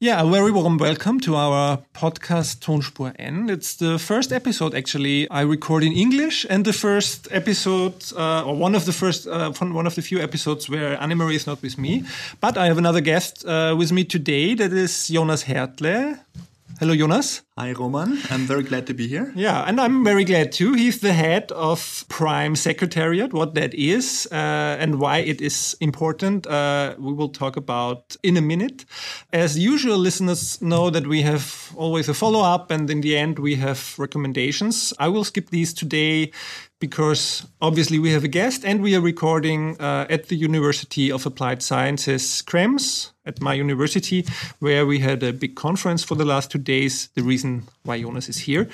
Yeah, a very warm welcome to our podcast Tonspur N. It's the first episode actually I record in English and the first episode, uh, or one of the first, uh, one of the few episodes where Annemarie is not with me. But I have another guest uh, with me today. That is Jonas Haertle. Hello, Jonas. Hi, Roman. I'm very glad to be here. Yeah, and I'm very glad too. He's the head of PRME Secretariat, what that is uh, and why it is important. Uh, we will talk about in a minute. As usual, listeners know that we have always a follow up, and in the end, we have recommendations. I will skip these today because obviously we have a guest and we are recording uh, at the University of Applied Sciences, Krems, at my university, where we had a big conference for the last two days. The reason why Jonas is here.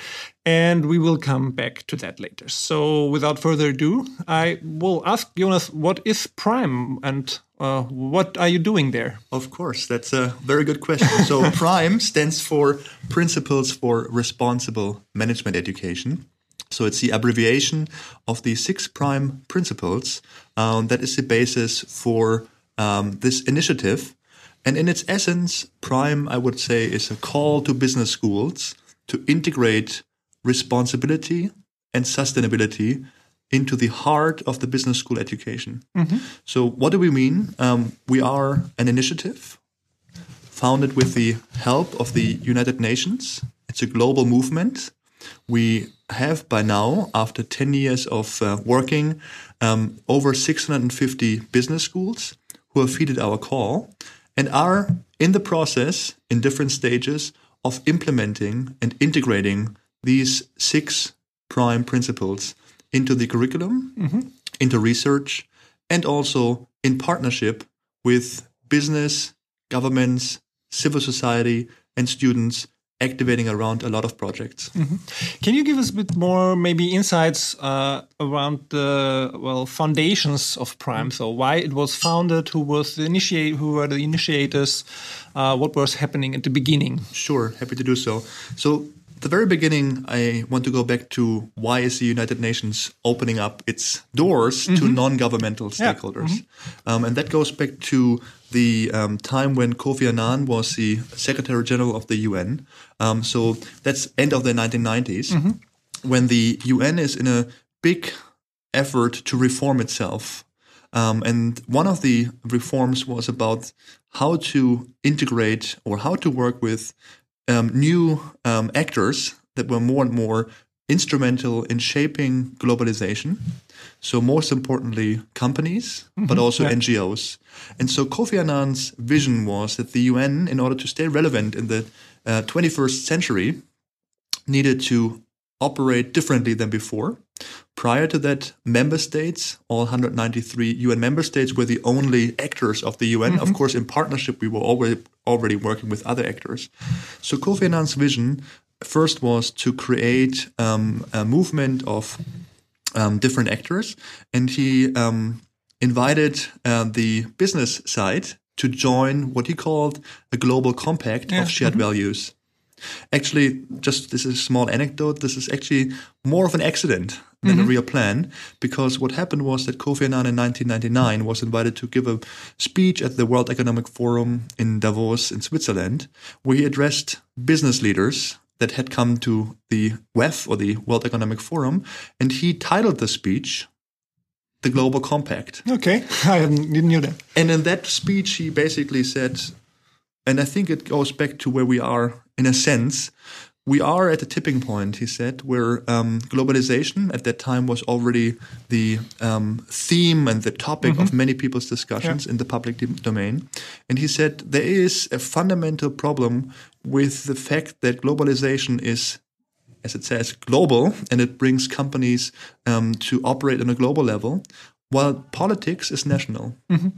And we will come back to that later. So without further ado, I will ask Jonas, what is PRME and uh, what are you doing there? Of course, that's a very good question. So, PRME stands for Principles for Responsible Management Education. So it's the abbreviation of the six PRME principles um, that is the basis for um, this initiative. And in its essence, PRME, I would say, is a call to business schools to integrate responsibility and sustainability into the heart of the business school education. Mm-hmm. So, what do we mean? Um, we are an initiative founded with the help of the United Nations. It's a global movement we have by now, after 10 years of uh, working, um, over 650 business schools who have heeded our call and are in the process, in different stages, of implementing and integrating these six PRME principles into the curriculum, mm-hmm. into research, and also in partnership with business, governments, civil society, and students activating around a lot of projects. Mm -hmm. Can you give us a bit more, maybe insights uh, around the well foundations of PRME? So why it was founded, who was the initiate, who were the initiators, uh, what was happening at the beginning? Sure, happy to do so. So the very beginning, I want to go back to why is the United Nations opening up its doors mm-hmm. to non-governmental stakeholders, yeah. mm-hmm. um, and that goes back to the um, time when Kofi Annan was the Secretary General of the UN. Um, so that's end of the 1990s, mm-hmm. when the UN is in a big effort to reform itself. Um, and one of the reforms was about how to integrate or how to work with um, new um, actors that were more and more instrumental in shaping globalization. So, most importantly, companies, mm-hmm, but also yeah. NGOs. And so, Kofi Annan's vision was that the UN, in order to stay relevant in the uh, 21st century, needed to operate differently than before. Prior to that, member states, all 193 UN member states, were the only actors of the UN. Mm-hmm. Of course, in partnership, we were already already working with other actors. So Kofi Annan's vision first was to create um, a movement of um, different actors, and he um, invited uh, the business side to join what he called a global compact yeah. of shared mm-hmm. values. Actually, just this is a small anecdote. This is actually more of an accident than mm-hmm. a real plan because what happened was that Kofi Annan in 1999 was invited to give a speech at the World Economic Forum in Davos in Switzerland where he addressed business leaders that had come to the WEF or the World Economic Forum and he titled the speech the Global Compact. Okay, I didn't know that. And in that speech, he basically said, and I think it goes back to where we are in a sense, we are at a tipping point, he said, where um, globalization at that time was already the um, theme and the topic mm-hmm. of many people's discussions yeah. in the public domain. And he said there is a fundamental problem with the fact that globalization is, as it says, global and it brings companies um, to operate on a global level, while politics is national. Mm-hmm.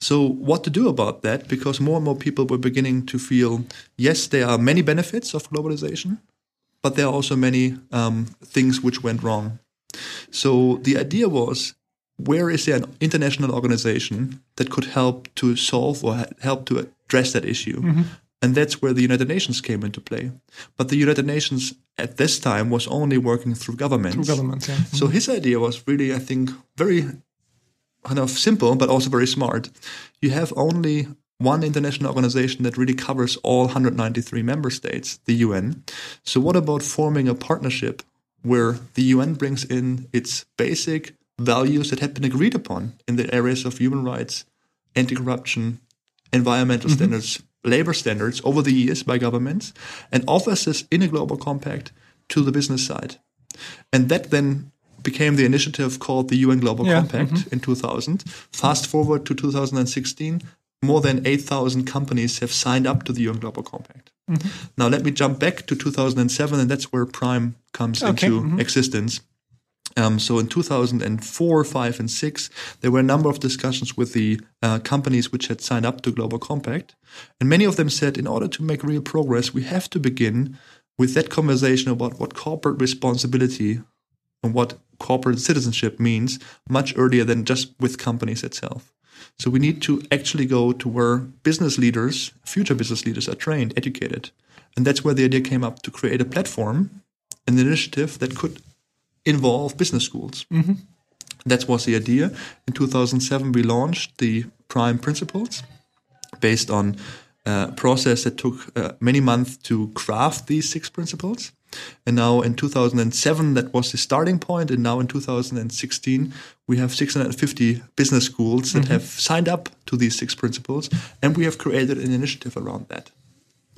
So, what to do about that? Because more and more people were beginning to feel yes, there are many benefits of globalization, but there are also many um, things which went wrong. So, the idea was where is there an international organization that could help to solve or help to address that issue? Mm-hmm. And that's where the United Nations came into play. But the United Nations at this time was only working through governments. Through governments, yeah. So his idea was really, I think, very kind of simple but also very smart. You have only one international organization that really covers all 193 member states, the UN. So, what about forming a partnership where the UN brings in its basic values that have been agreed upon in the areas of human rights, anti corruption, environmental mm-hmm. standards, labor standards over the years by governments, and offers this in a global compact to the business side? And that then became the initiative called the UN Global yeah. Compact mm-hmm. in 2000. Fast forward to 2016, more than 8,000 companies have signed up to the UN Global Compact. Mm-hmm. Now, let me jump back to 2007, and that's where PRME comes okay. into mm-hmm. existence. Um, so in 2004, 5, and 6, there were a number of discussions with the uh, companies which had signed up to Global Compact. And many of them said, in order to make real progress, we have to begin with that conversation about what corporate responsibility and what corporate citizenship means much earlier than just with companies itself. So we need to actually go to where business leaders, future business leaders, are trained, educated. And that's where the idea came up to create a platform, an initiative that could involve business schools. Mm-hmm. That was the idea. In 2007, we launched the PRME Principles based on a process that took uh, many months to craft these six principles. And now in 2007, that was the starting point. And now in 2016, we have 650 business schools that mm-hmm. have signed up to these six principles. And we have created an initiative around that.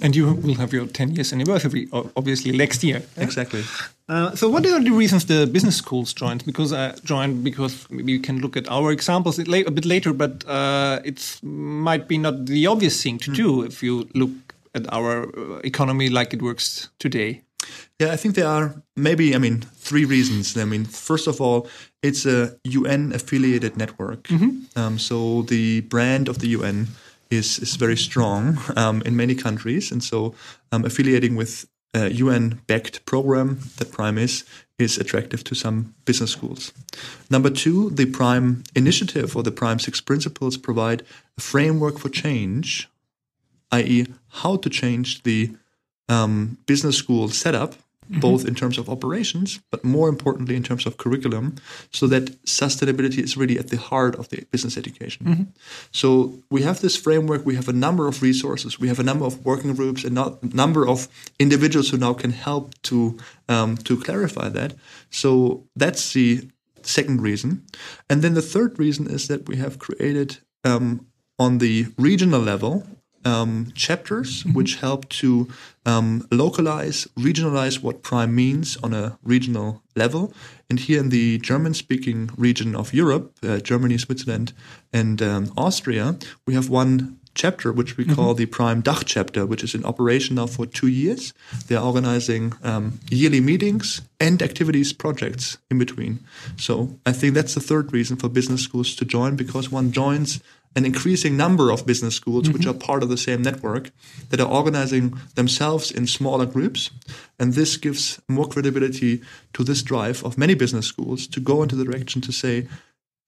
And you will have your 10 years anniversary, obviously, next year. Exactly. Uh, so, what are the reasons the business schools joined? Because I uh, joined because maybe you can look at our examples a bit later, but uh, it might be not the obvious thing to mm. do if you look at our uh, economy like it works today. Yeah, I think there are maybe, I mean, three reasons. I mean, first of all, it's a UN affiliated network. Mm-hmm. Um, so the brand of the UN is, is very strong um, in many countries. And so um, affiliating with a UN backed program that PRME is, is attractive to some business schools. Number two, the PRME initiative or the PRME Six Principles provide a framework for change, i.e., how to change the um, business school setup. Both in terms of operations, but more importantly in terms of curriculum, so that sustainability is really at the heart of the business education. Mm-hmm. So we have this framework, we have a number of resources, we have a number of working groups, and a number of individuals who now can help to um, to clarify that. So that's the second reason, and then the third reason is that we have created um, on the regional level um, chapters mm-hmm. which help to um, localize, regionalize what PRME means on a regional level. And here in the German speaking region of Europe, uh, Germany, Switzerland, and um, Austria, we have one chapter which we call mm-hmm. the PRME DACH chapter, which is in operation now for two years. They're organizing um, yearly meetings and activities projects in between. So I think that's the third reason for business schools to join because one joins an increasing number of business schools mm-hmm. which are part of the same network that are organizing themselves in smaller groups. And this gives more credibility to this drive of many business schools to go into the direction to say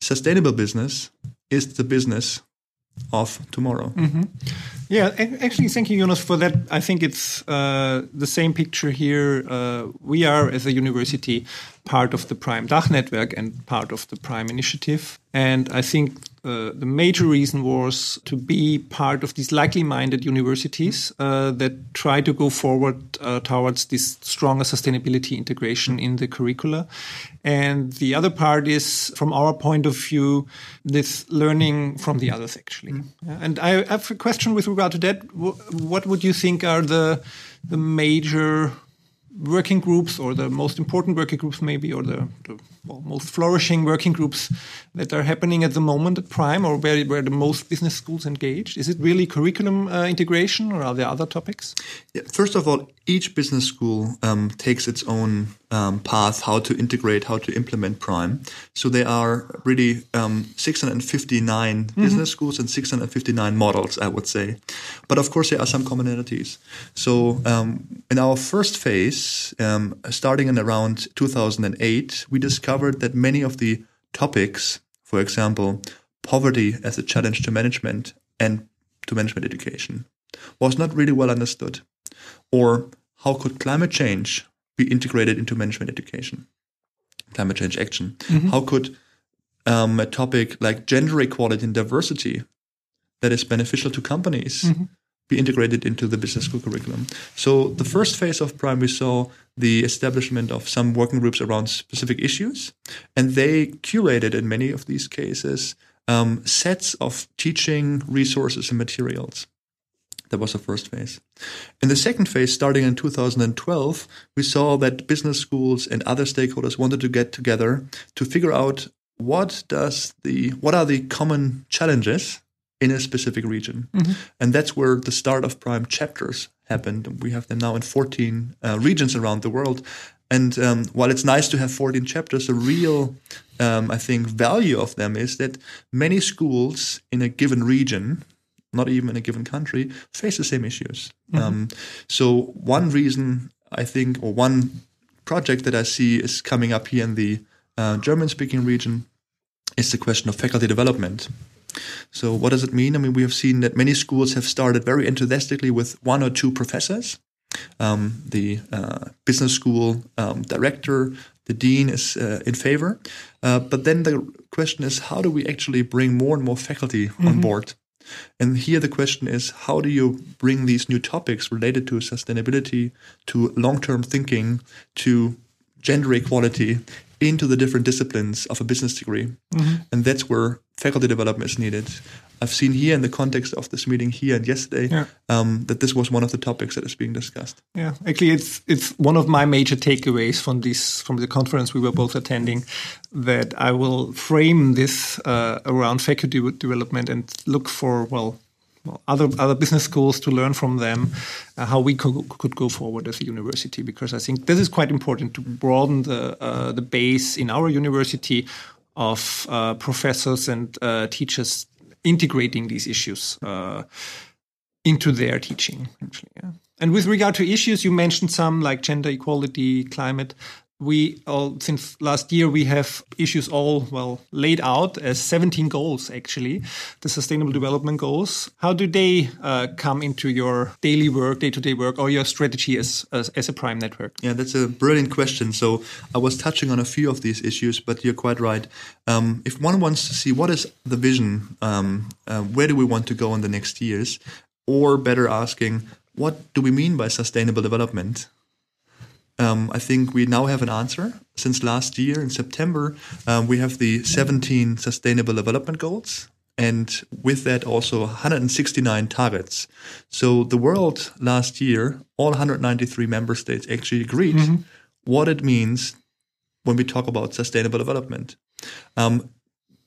sustainable business is the business of tomorrow. Mm-hmm. Yeah, actually, thank you, Jonas, for that. I think it's uh, the same picture here. Uh, we are, as a university, part of the PRME DACH network and part of the PRME initiative. And I think uh, the major reason was to be part of these likely-minded universities uh, that try to go forward uh, towards this stronger sustainability integration in the curricula. And the other part is, from our point of view, this learning from the others, actually. Mm. And I have a question with regard to that. What would you think are the the major working groups or the most important working groups maybe or the, the well, most flourishing working groups that are happening at the moment at PRME or where, where the most business schools engaged. Is it really curriculum uh, integration or are there other topics? Yeah, first of all each business school um, takes its own um, path how to integrate how to implement PRME. So there are really um, 659 mm-hmm. business schools and 659 models i would say. But of course there are some commonalities. So um, in our first phase um, starting in around 2008, we discovered that many of the topics, for example, poverty as a challenge to management and to management education, was not really well understood. Or how could climate change be integrated into management education, climate change action? Mm-hmm. How could um, a topic like gender equality and diversity that is beneficial to companies mm-hmm. Be integrated into the business school curriculum. So the first phase of PRME, we saw the establishment of some working groups around specific issues, and they curated in many of these cases um, sets of teaching resources and materials. That was the first phase. In the second phase, starting in 2012, we saw that business schools and other stakeholders wanted to get together to figure out what does the what are the common challenges in a specific region, mm-hmm. and that's where the start of PRME chapters happened. We have them now in 14 uh, regions around the world, and um, while it's nice to have 14 chapters, the real, um, I think, value of them is that many schools in a given region, not even in a given country, face the same issues. Mm-hmm. Um, so, one reason I think, or one project that I see is coming up here in the uh, German speaking region is the question of faculty development. So, what does it mean? I mean, we have seen that many schools have started very enthusiastically with one or two professors um, the uh, business school um, director, the dean is uh, in favor. Uh, but then the question is, how do we actually bring more and more faculty mm-hmm. on board? And here the question is, how do you bring these new topics related to sustainability, to long term thinking, to gender equality into the different disciplines of a business degree? Mm-hmm. And that's where faculty development is needed. I've seen here in the context of this meeting here and yesterday yeah. um, that this was one of the topics that is being discussed. Yeah, actually, it's it's one of my major takeaways from this from the conference we were both attending. That I will frame this uh, around faculty development and look for well. well other other business schools to learn from them uh, how we could, could go forward as a university because I think this is quite important to broaden the uh, the base in our university of uh, professors and uh, teachers integrating these issues uh, into their teaching. Actually, yeah. And with regard to issues, you mentioned some like gender equality, climate we all since last year we have issues all well laid out as 17 goals actually the sustainable development goals. How do they uh, come into your daily work day-to-day work or your strategy as, as, as a PRME network? Yeah that's a brilliant question. So i was touching on a few of these issues but you're quite right. Um, if one wants to see what is the vision um, uh, where do we want to go in the next years or better asking what do we mean by sustainable development um, I think we now have an answer. Since last year in September, um, we have the 17 Sustainable Development Goals, and with that also 169 targets. So the world last year, all 193 member states actually agreed mm-hmm. what it means when we talk about sustainable development. Um,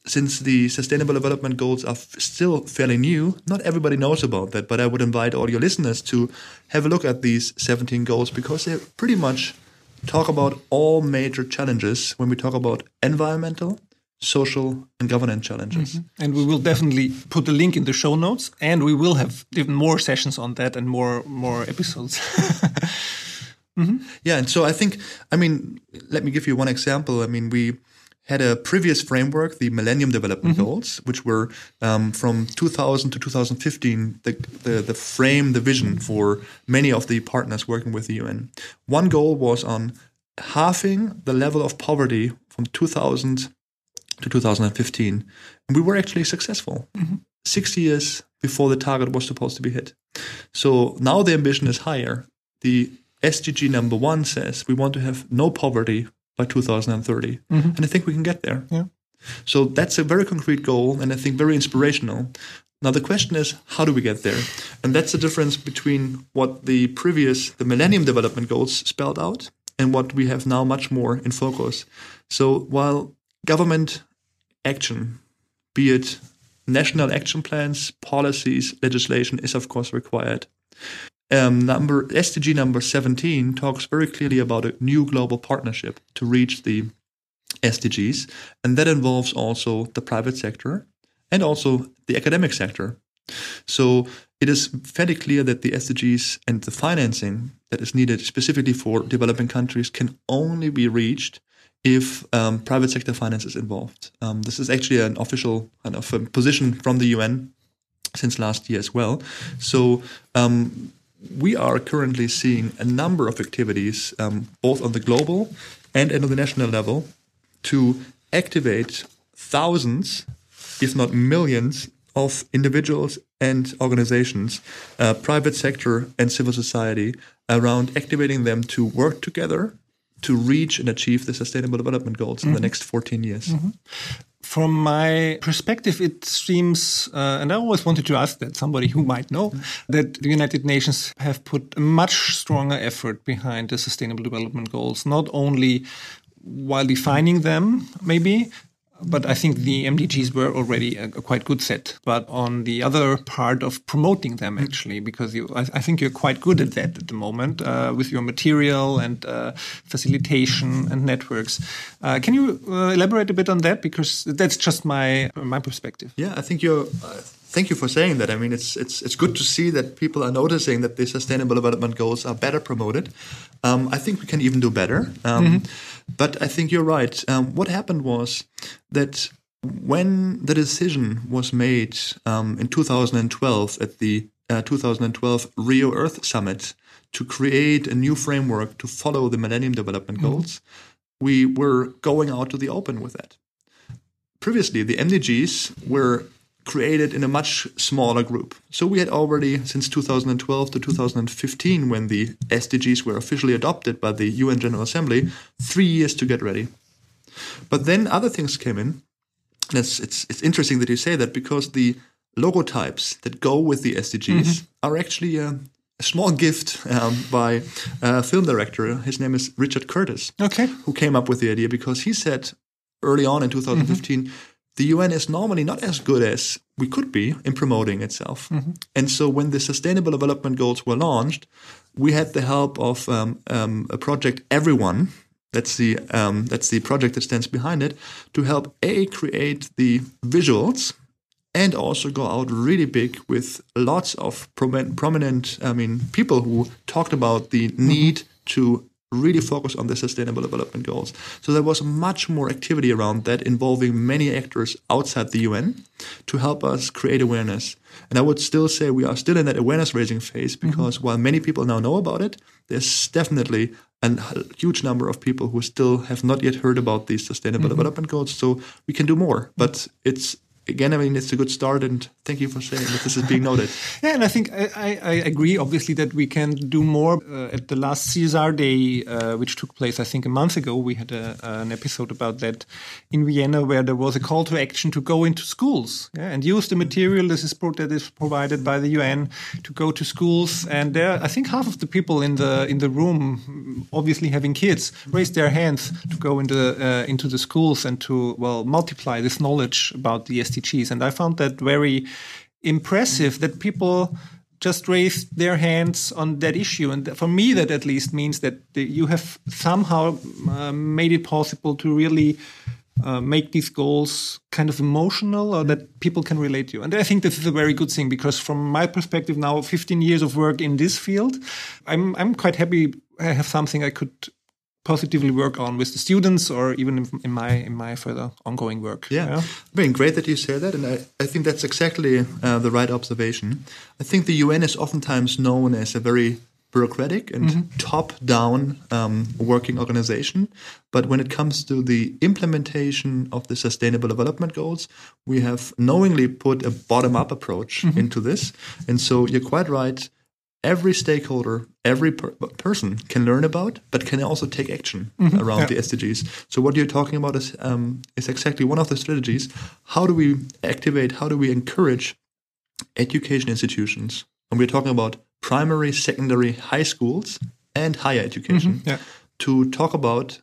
since the Sustainable Development Goals are f- still fairly new, not everybody knows about that. But I would invite all your listeners to have a look at these 17 goals because they pretty much talk about all major challenges when we talk about environmental, social, and governance challenges. Mm-hmm. And we will definitely put the link in the show notes, and we will have even more sessions on that and more more episodes. mm-hmm. Yeah, and so I think, I mean, let me give you one example. I mean, we had a previous framework, the Millennium Development mm-hmm. Goals, which were um, from 2000 to 2015, the, the, the frame, the vision for many of the partners working with the UN. One goal was on halving the level of poverty from 2000 to 2015. And we were actually successful. Mm-hmm. Six years before the target was supposed to be hit. So now the ambition is higher. The SDG number one says we want to have no poverty by 2030. Mm-hmm. And I think we can get there. Yeah. So that's a very concrete goal and I think very inspirational. Now the question is how do we get there? And that's the difference between what the previous the Millennium Development Goals spelled out and what we have now much more in focus. So while government action, be it national action plans, policies, legislation is of course required um, number SDG number 17 talks very clearly about a new global partnership to reach the SDGs, and that involves also the private sector and also the academic sector. So it is fairly clear that the SDGs and the financing that is needed specifically for developing countries can only be reached if um, private sector finance is involved. Um, this is actually an official kind of um, position from the UN since last year as well. So um, we are currently seeing a number of activities, um, both on the global and at the national level, to activate thousands, if not millions, of individuals and organizations, uh, private sector and civil society, around activating them to work together to reach and achieve the Sustainable Development Goals in mm -hmm. the next 14 years. Mm -hmm. From my perspective, it seems, uh, and I always wanted to ask that somebody who might know, that the United Nations have put a much stronger effort behind the Sustainable Development Goals, not only while defining them, maybe, but I think the MDGs were already a, a, quite good set. But on the other part of promoting them, actually, because you, I, I think you're quite good at that at the moment uh, with your material and uh, facilitation and networks. Uh, can you uh, elaborate a bit on that? Because that's just my my perspective. Yeah, I think you're uh, thank you for saying that. I mean, it's it's it's good to see that people are noticing that the Sustainable Development Goals are better promoted. Um, I think we can even do better. Um, mm -hmm. But I think you're right. Um, what happened was that when the decision was made um, in 2012 at the uh, 2012 Rio Earth Summit to create a new framework to follow the Millennium Development mm-hmm. Goals, mm-hmm. we were going out to the open with that. Previously, the MDGs were created in a much smaller group. So we had already, since 2012 to 2015, when the SDGs were officially adopted by the UN General Assembly, three years to get ready. But then other things came in. And it's, it's, it's interesting that you say that because the logotypes that go with the SDGs mm-hmm. are actually a, a small gift um, by a film director. His name is Richard Curtis. Okay. Who came up with the idea because he said early on in 2015, mm-hmm the UN is normally not as good as we could be in promoting itself. Mm-hmm. And so when the Sustainable Development Goals were launched, we had the help of um, um, a project, Everyone. That's the um, that's the project that stands behind it to help a create the visuals and also go out really big with lots of prominent, I mean, people who talked about the mm-hmm. need to really focus on the sustainable development goals. So there was much more activity around that involving many actors outside the UN to help us create awareness. And I would still say we are still in that awareness raising phase mm-hmm. because mm-hmm. while many people now know about it, there's definitely a huge number of people who still have not yet heard about these sustainable mm-hmm. development goals. So we can do more, but it's again, I mean, it's a good start, and thank you for saying that this is being noted. yeah, and I think I, I, agree, obviously, that we can do more. Uh, at the last CSR Day, uh, which took place, I think, a month ago, we had a, an episode about that in Vienna, where there was a call to action to go into schools yeah, and use the material that is, that is provided by the UN to go to schools. And there, I think half of the people in the in the room, obviously having kids, raised their hands to go into uh, into the schools and to well multiply this knowledge about the SDGs And I found that very impressive that people just raised their hands on that issue. And for me, that at least means that you have somehow uh, made it possible to really uh, make these goals kind of emotional or that people can relate to. And I think this is a very good thing because from my perspective now, 15 years of work in this field, I'm, I'm quite happy I have something I could positively work on with the students or even in, my in my further ongoing work. Yeah, yeah? Mean, great that you say that, and I, I think that's exactly uh, the right observation. I think the UN is oftentimes known as a very bureaucratic and mm-hmm. top-down um, working organization, but when it comes to the implementation of the Sustainable Development Goals, we have knowingly put a bottom-up approach mm-hmm. into this, and so you're quite right every stakeholder, every per person can learn about, but can also take action mm-hmm. around yeah. the SDGs. So what you're talking about is um, is exactly one of the strategies. How do we activate? How do we encourage education institutions? And we're talking about primary, secondary, high schools, and higher education mm-hmm. yeah. to talk about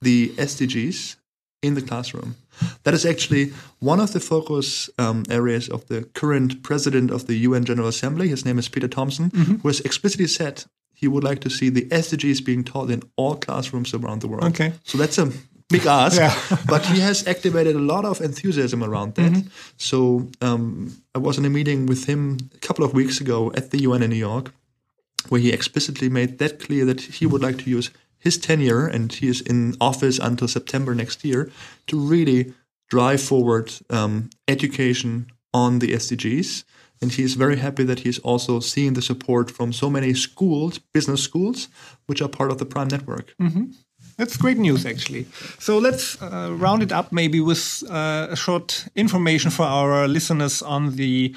the SDGs in the classroom. That is actually one of the focus um, areas of the current president of the UN General Assembly. His name is Peter Thomson, mm-hmm. who has explicitly said he would like to see the SDGs being taught in all classrooms around the world. Okay. So that's a big ask, yeah. but he has activated a lot of enthusiasm around that. Mm-hmm. So um, I was in a meeting with him a couple of weeks ago at the UN in New York, where he explicitly made that clear that he would like to use his tenure, and he is in office until September next year, to really drive forward um, education on the SDGs. And he is very happy that he is also seeing the support from so many schools, business schools, which are part of the PRME network. Mm-hmm. That's great news, actually. So let's uh, round it up maybe with uh, a short information for our listeners on the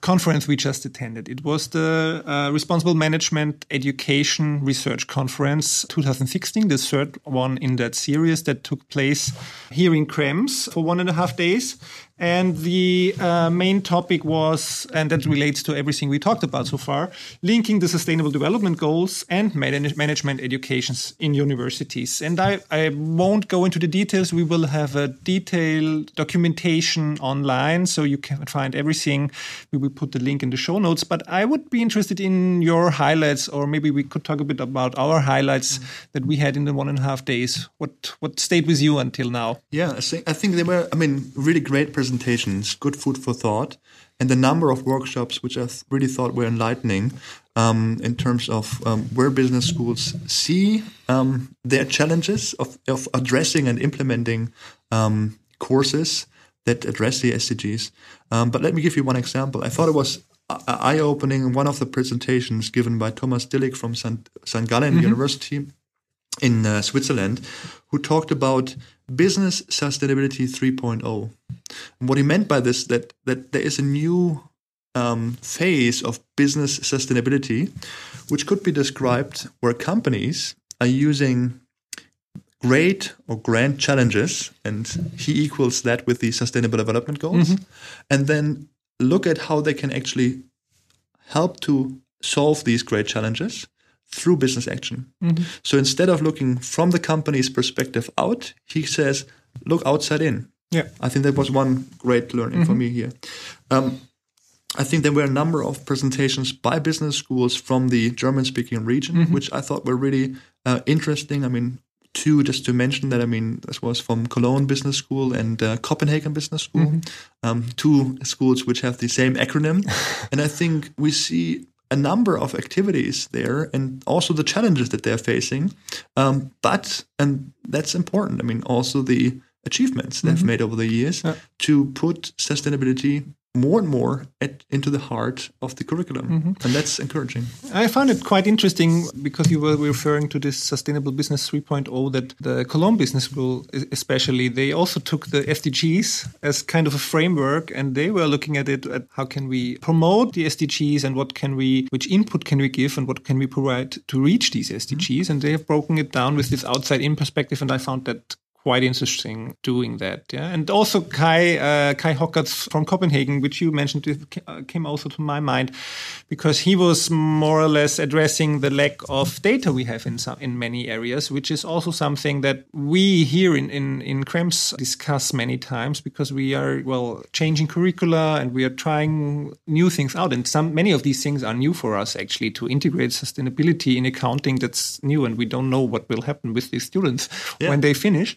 conference we just attended. It was the uh, Responsible Management Education Research Conference 2016, the third one in that series that took place here in Krems for one and a half days. And the uh, main topic was, and that relates to everything we talked about so far, linking the sustainable development goals and management educations in universities. And I, I won't go into the details. We will have a detailed documentation online, so you can find everything. We will put the link in the show notes. But I would be interested in your highlights, or maybe we could talk a bit about our highlights mm. that we had in the one and a half days. What what stayed with you until now? Yeah, I think, I think they were, I mean, really great presentations presentations, good food for thought, and the number of workshops which I really thought were enlightening um, in terms of um, where business schools see um, their challenges of, of, addressing and implementing um, courses that address the SDGs. Um, but let me give you one example. I thought it was eye opening. One of the presentations given by Thomas Dyllick from St. Gallen mm -hmm. University in uh, Switzerland, who talked about business sustainability 3.0. And what he meant by this that that there is a new um, phase of business sustainability, which could be described where companies are using great or grand challenges, and he equals that with the Sustainable Development Goals, mm-hmm. and then look at how they can actually help to solve these great challenges through business action. Mm-hmm. So instead of looking from the company's perspective out, he says, look outside in. Yeah. I think that was one great learning mm-hmm. for me here. Um, I think there were a number of presentations by business schools from the German speaking region, mm-hmm. which I thought were really uh, interesting. I mean, two, just to mention that, I mean, this was from Cologne Business School and uh, Copenhagen Business School, mm-hmm. um, two schools which have the same acronym. and I think we see a number of activities there and also the challenges that they're facing. Um, but, and that's important, I mean, also the achievements they've mm-hmm. made over the years yeah. to put sustainability more and more at, into the heart of the curriculum. Mm-hmm. And that's encouraging. I found it quite interesting because you were referring to this Sustainable Business 3.0 that the Cologne Business School, especially, they also took the SDGs as kind of a framework and they were looking at it at how can we promote the SDGs and what can we, which input can we give and what can we provide to reach these SDGs. Mm-hmm. And they have broken it down with this outside in perspective. And I found that quite interesting doing that. Yeah, and also Kai uh, Kai Hockerts from Copenhagen, which you mentioned, uh, came also to my mind because he was more or less addressing the lack of data we have in some in many areas, which is also something that we here in in in Krems discuss many times because we are well changing curricula and we are trying new things out, and some many of these things are new for us actually to integrate sustainability in accounting. That's new, and we don't know what will happen with these students yeah. when they finish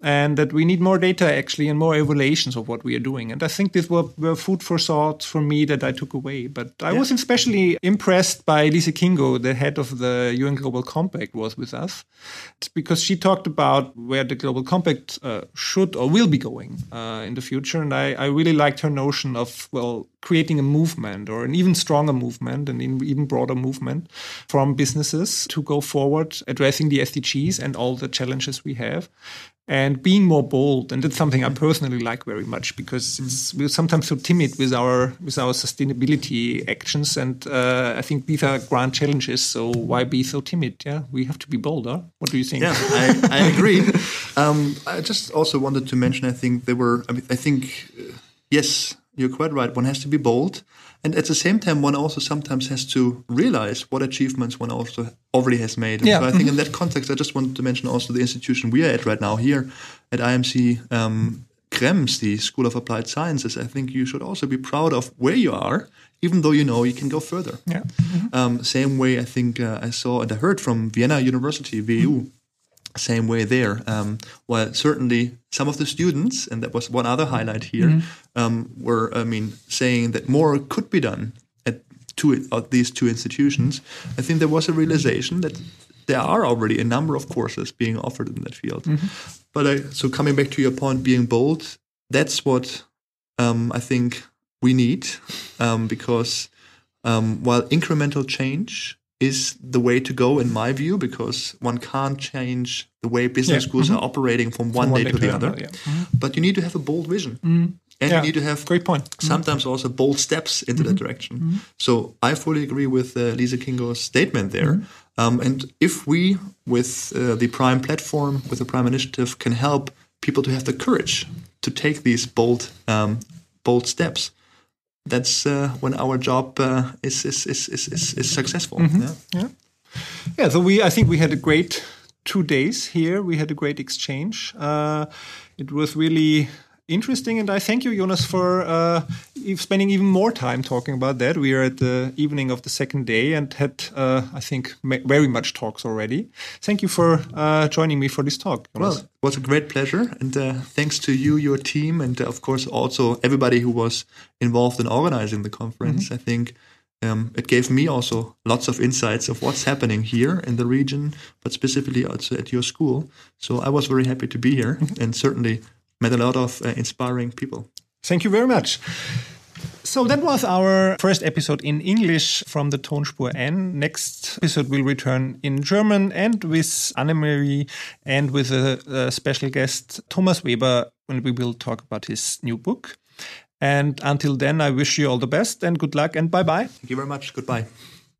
and that we need more data actually and more evaluations of what we are doing. And I think this were, were food for thought for me that I took away. But I yeah. was especially impressed by Lise Kingo, the head of the UN Global Compact, was with us it's because she talked about where the Global Compact uh, should or will be going uh, in the future. And I, I really liked her notion of, well, creating a movement or an even stronger movement, and an even broader movement from businesses to go forward addressing the SDGs and all the challenges we have and being more bold. And that's something I personally like very much because we're sometimes so timid with our with our sustainability actions, and uh, I think these are grand challenges. So why be so timid? Yeah, we have to be bolder. What do you think? Yeah, I, I agree. um, I just also wanted to mention. I think there were. I mean, I think uh, yes, you're quite right. One has to be bold. And at the same time, one also sometimes has to realize what achievements one also already has made. Yeah. So I think in that context, I just wanted to mention also the institution we are at right now here at IMC um, Krems, the School of Applied Sciences. I think you should also be proud of where you are, even though you know you can go further. Yeah. Mm-hmm. Um, same way I think uh, I saw and I heard from Vienna University, WU. Mm-hmm same way there. Um, well, certainly some of the students, and that was one other highlight here, mm-hmm. um, were, I mean, saying that more could be done at two at these two institutions. I think there was a realization that there are already a number of courses being offered in that field. Mm-hmm. But I, so coming back to your point, being bold, that's what um, I think we need um, because um, while incremental change is the way to go in my view because one can't change the way business Yeah. schools are operating from one, one day, day to the to other. yeah. Mm-hmm. But you need to have a bold vision. And Yeah, you need to have great point. Mm-hmm. sometimes also bold steps into that direction. So I fully agree with uh, Lise Kingo's statement there. Mm-hmm. Um, and if we, with uh, the PRME platform, with the PRME initiative, can help people to have the courage to take these bold, um, bold steps, that's uh, when our job uh, is, is, is, is, is, is successful. Mm-hmm. Yeah. Yeah, so we I think we had a great two days here. We had a great exchange. Uh, it was really interesting, and I thank you, Jonas, for uh, spending even more time talking about that. We are at the evening of the second day and had, uh, I think, very much talks already. Thank you for uh, joining me for this talk. Jonas. Well, it was a great pleasure, and uh, thanks to you, your team, and uh, of course also everybody who was involved in organizing the conference. I think um, it gave me also lots of insights of what's happening here in the region, but specifically also at your school. So I was very happy to be here, and certainly met a lot of uh, inspiring people. Thank you very much. So that was our first episode in English from the Tonspur N. Next episode will return in German and with Annemarie and with a, a special guest, Thomas Weber, when we will talk about his new book. And until then, I wish you all the best and good luck and bye bye. Thank you very much. Goodbye.